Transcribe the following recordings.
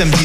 samedi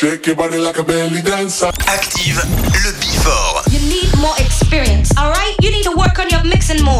Shake your body like a belly dancer. Active le before. You need more experience, alright? You need to work on your mixing more.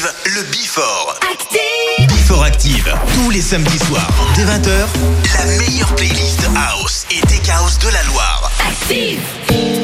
Le Before. Active Before Active, tous les samedis soirs, dès 20h, la meilleure playlist House et Tech House de la Loire. Active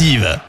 Active.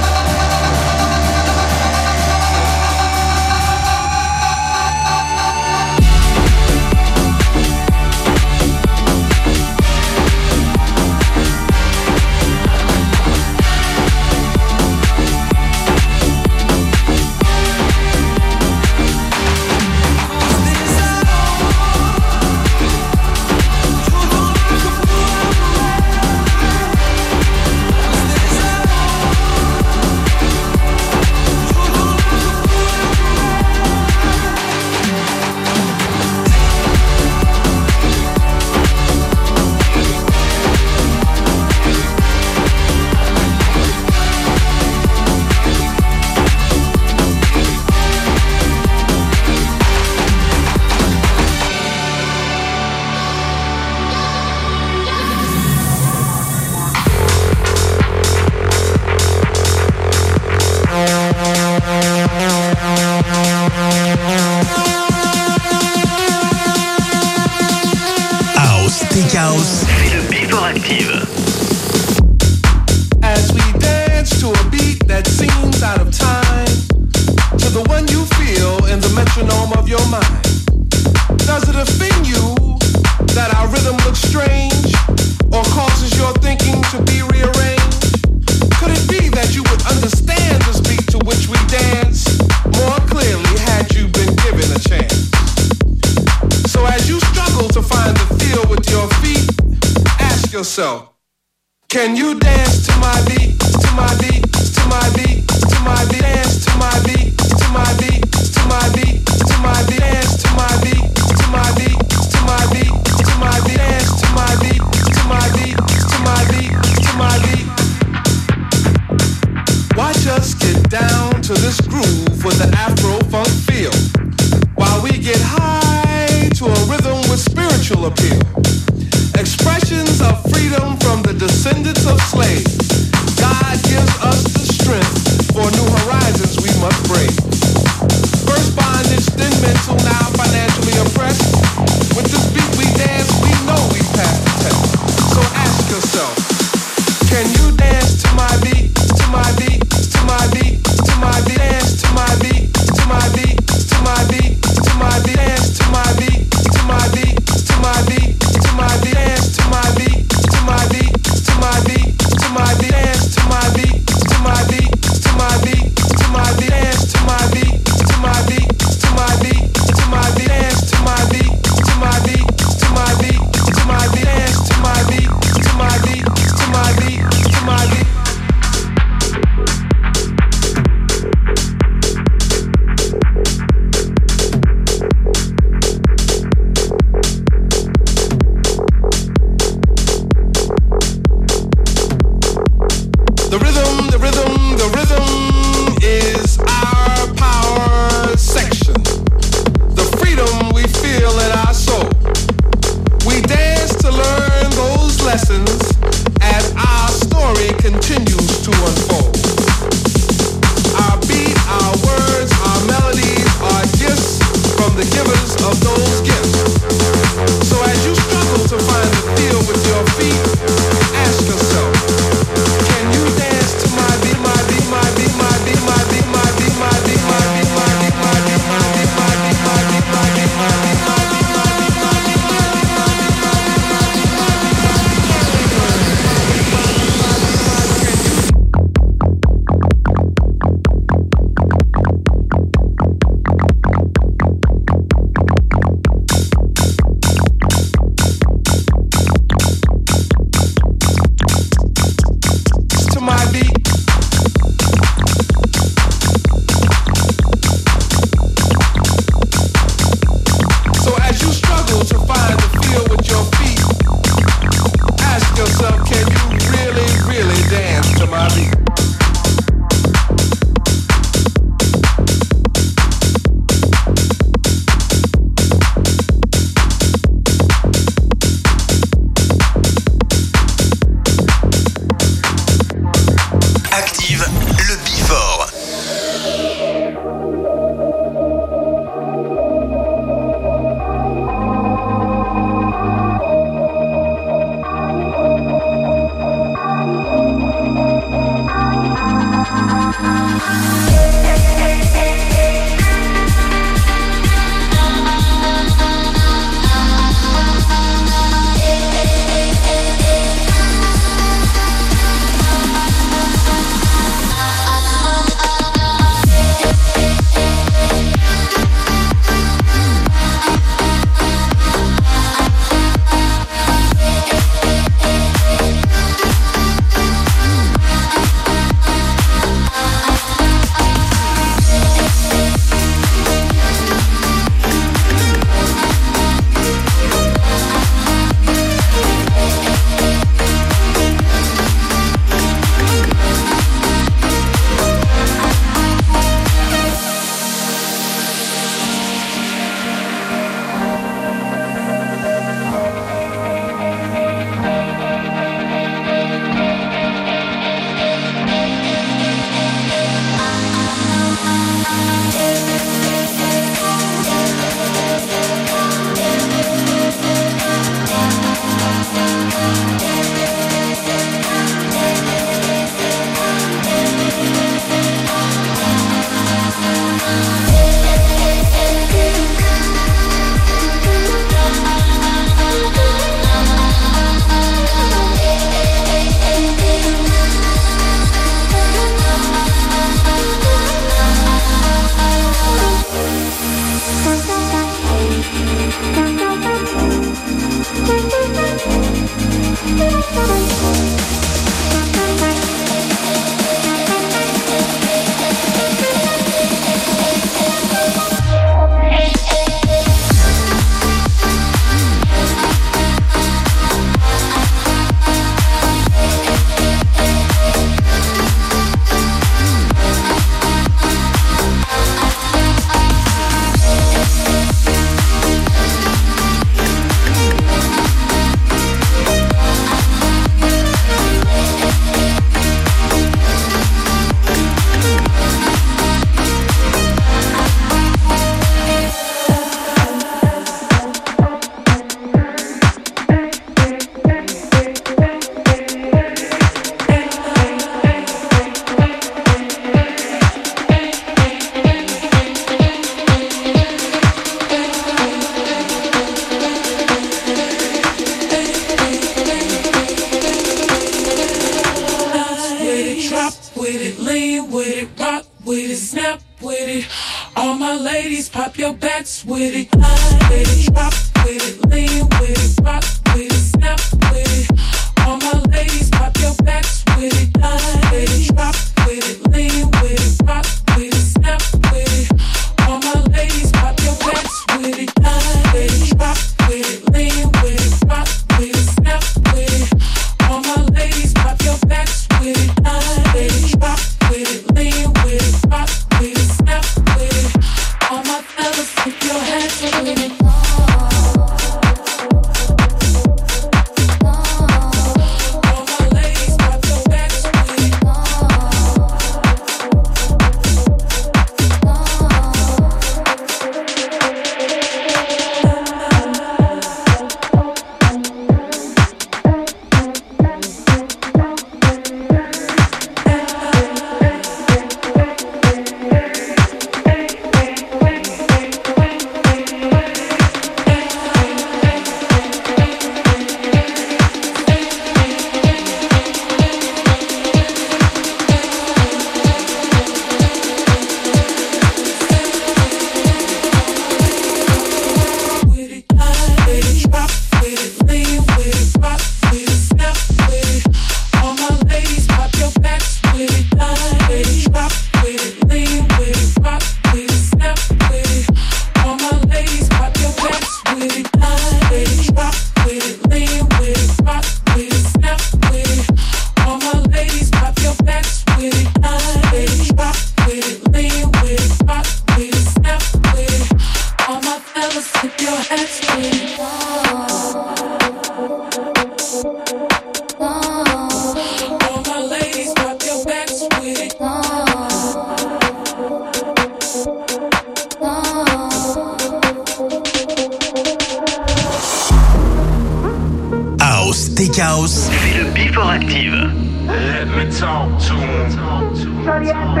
Yeah.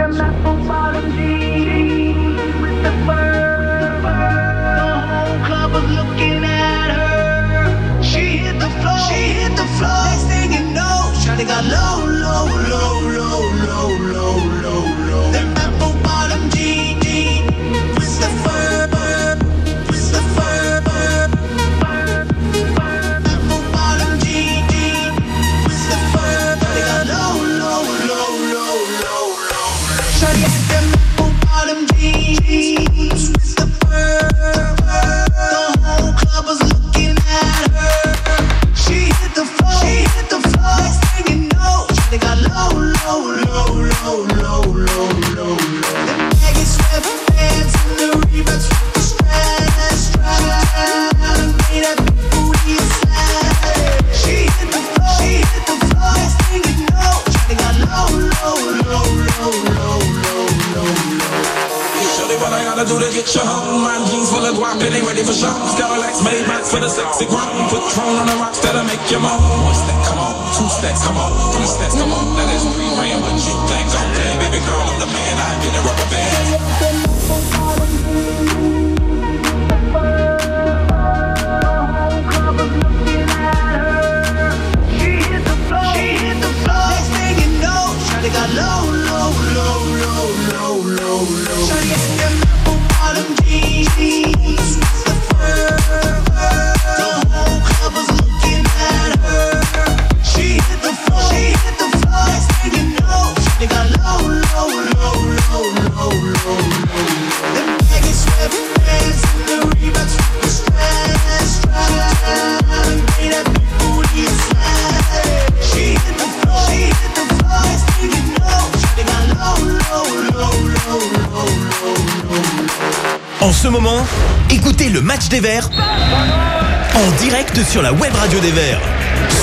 En direct sur la web radio des Verts,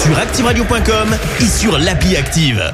sur activeradio.com et sur l'appli Active.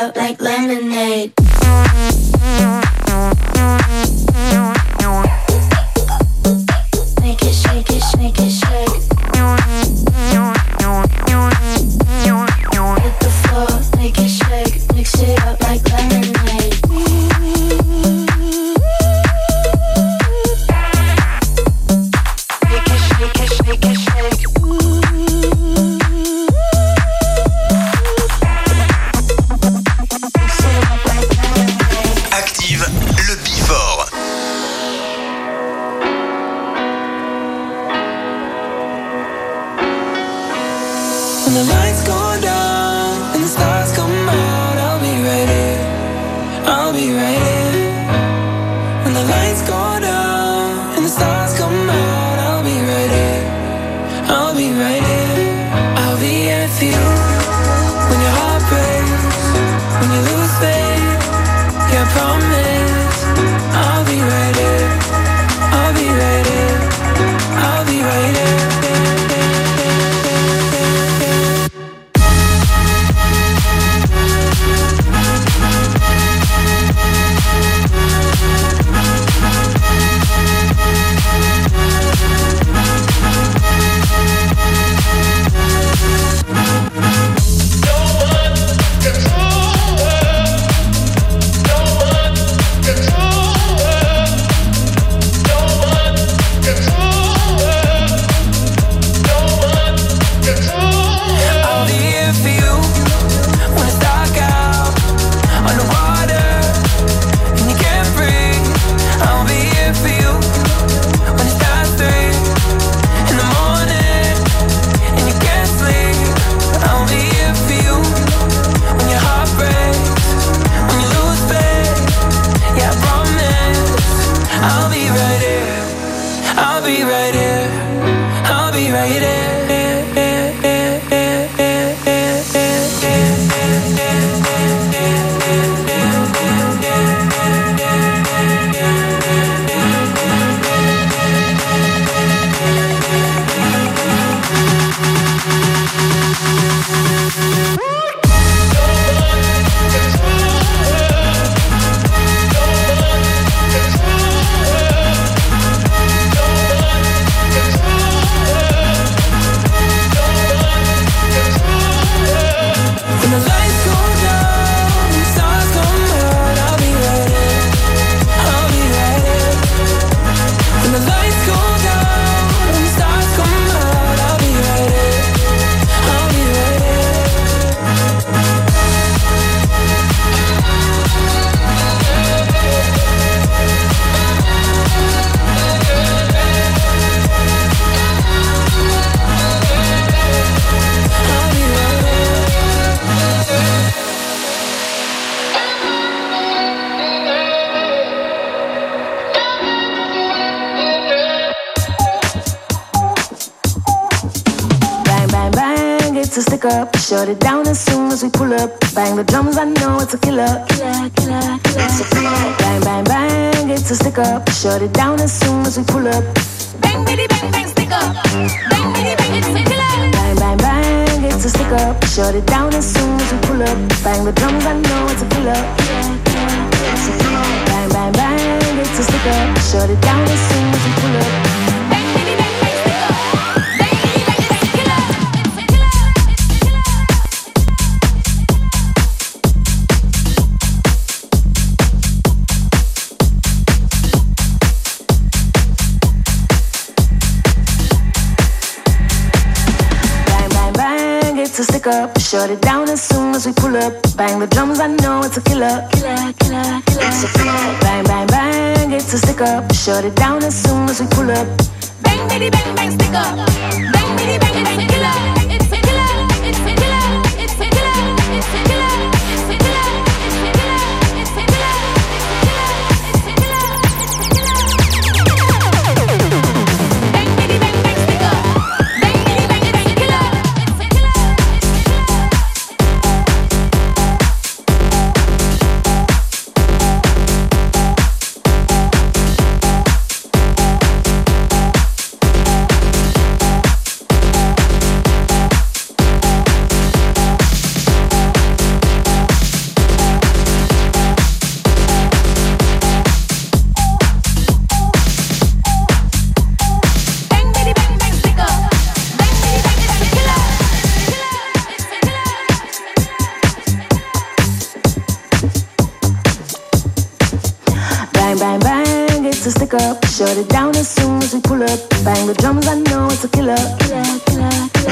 Up like lemonade.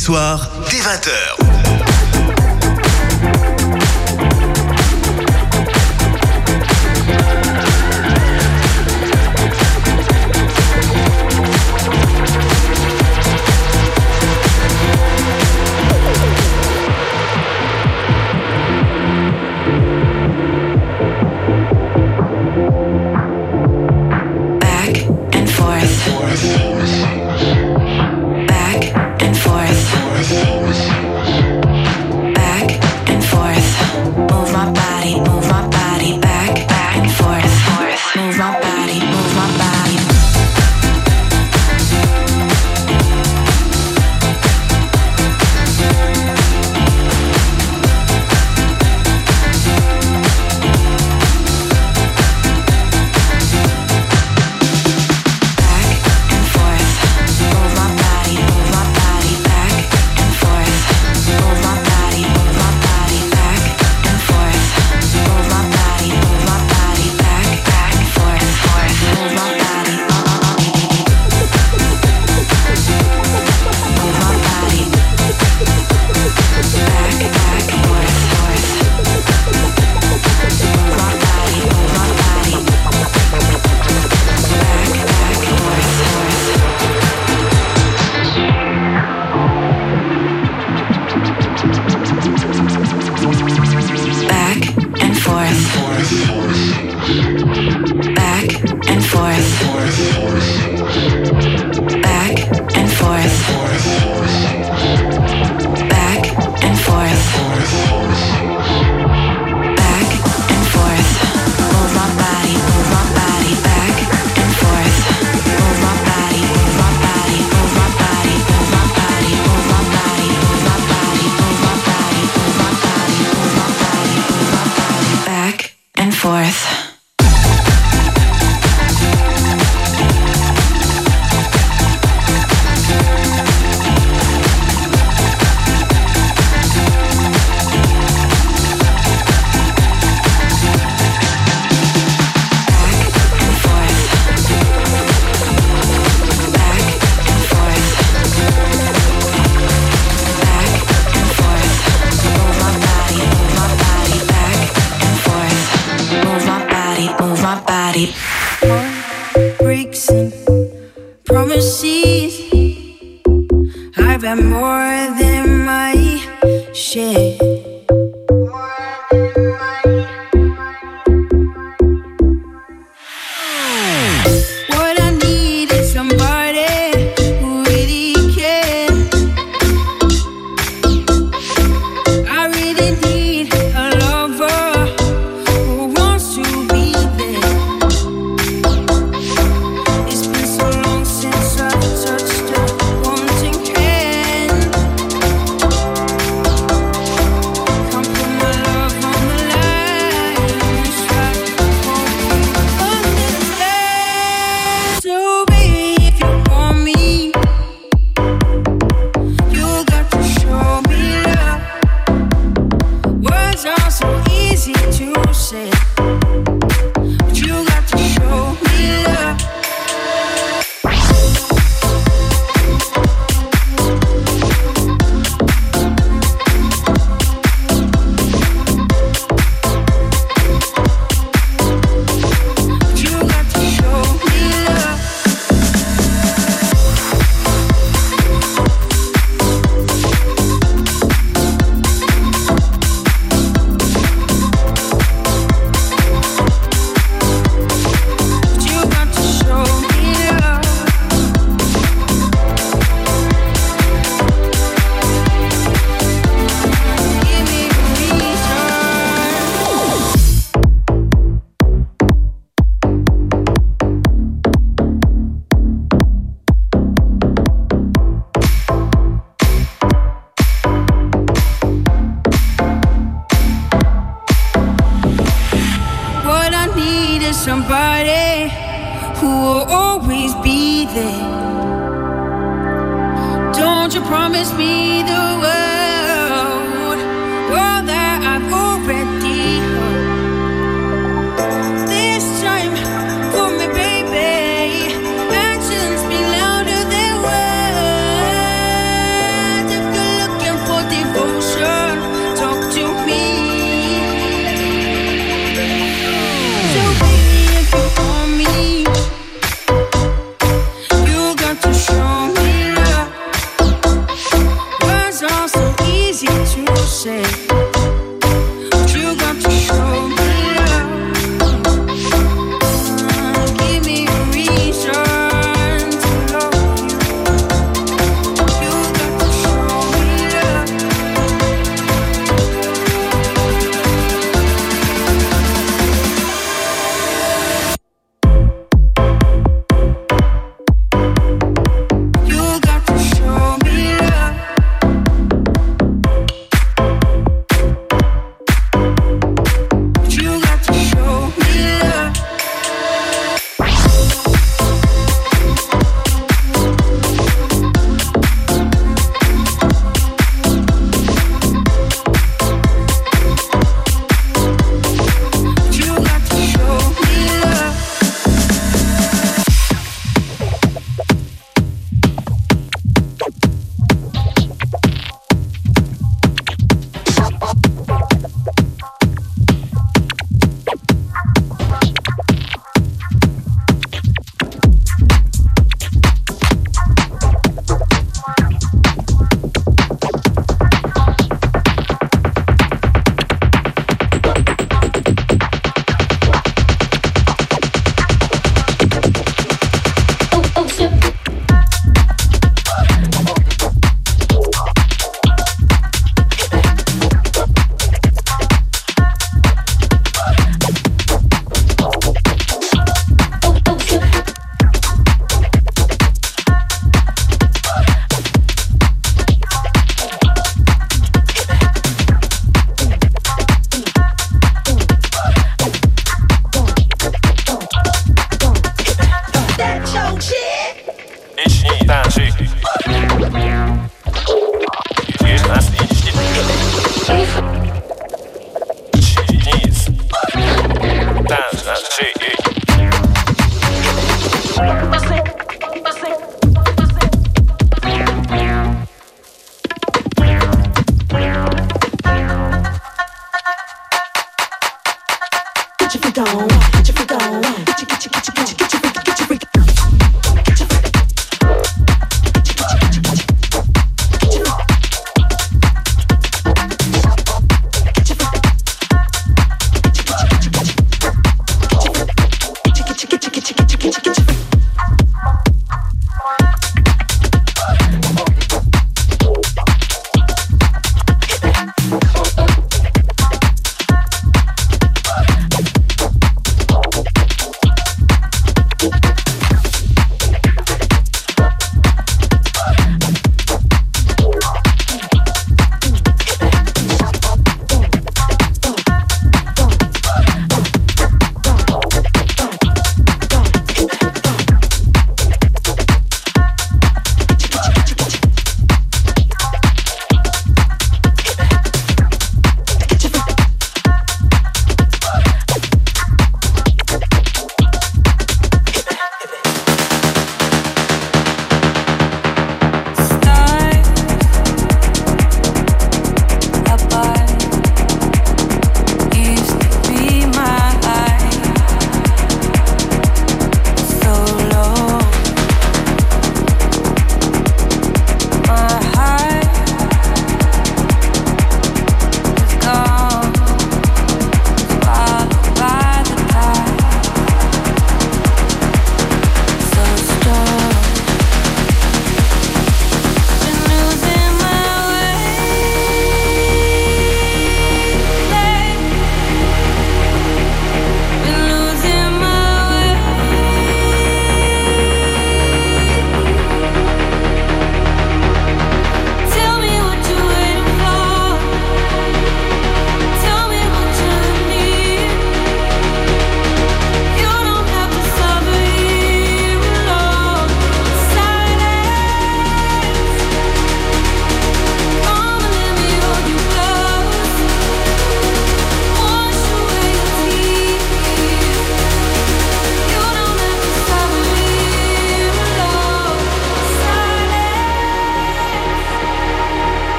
soir, dès 20h.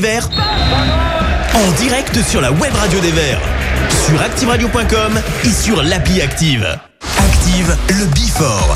en direct sur la web radio des Verts, sur activeradio.com et sur l'appli Active. Active le Bifort.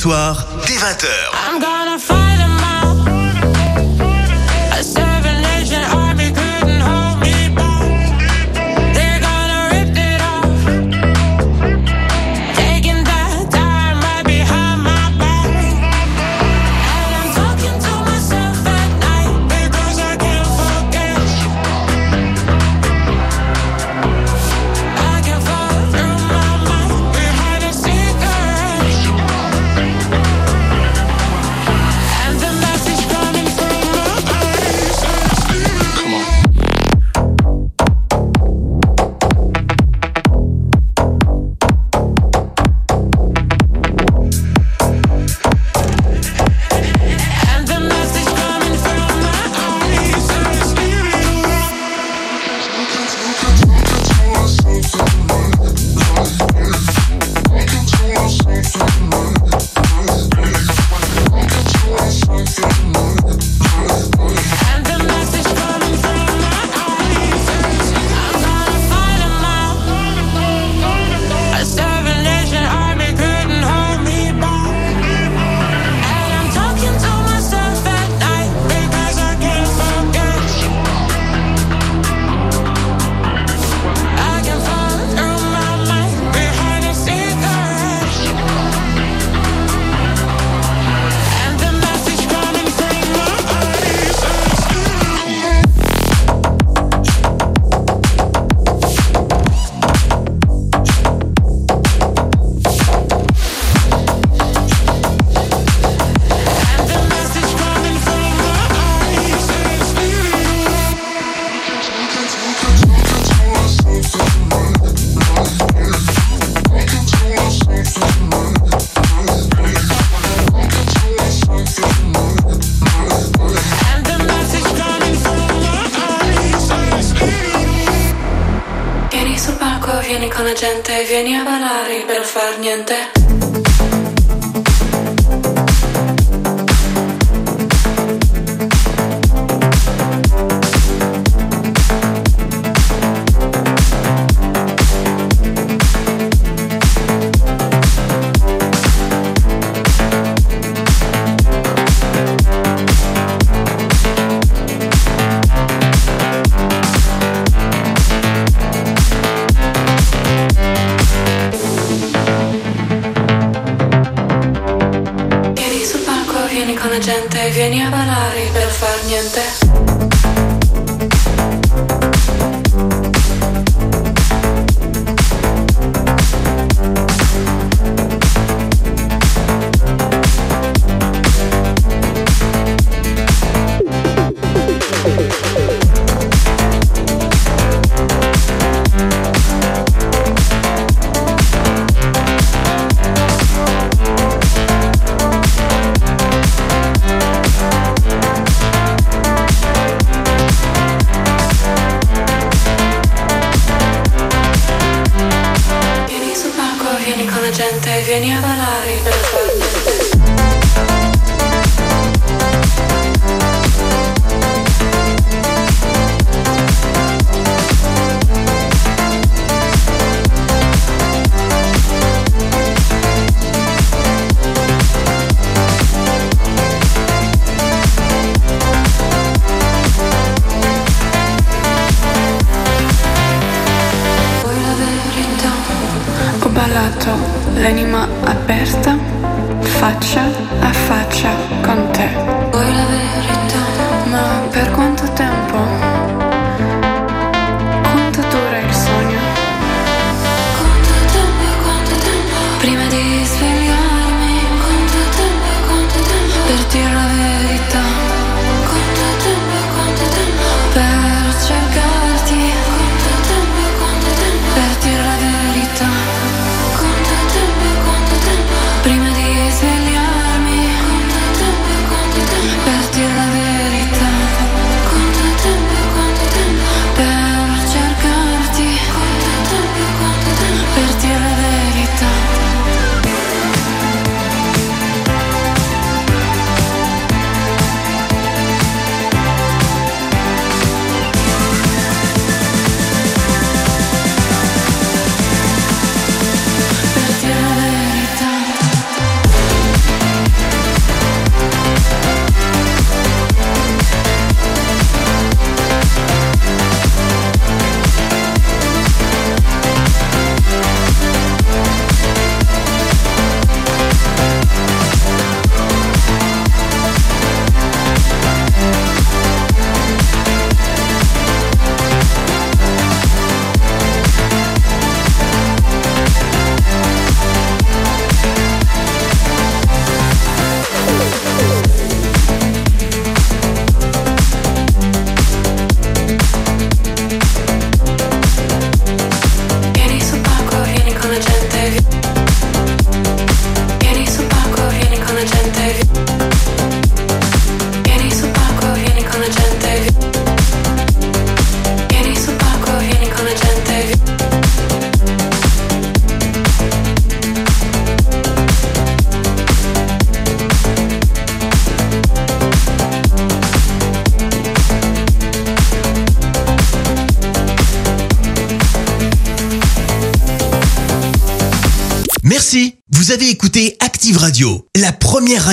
Tous Luca.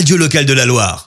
Radio, locale de la Loire.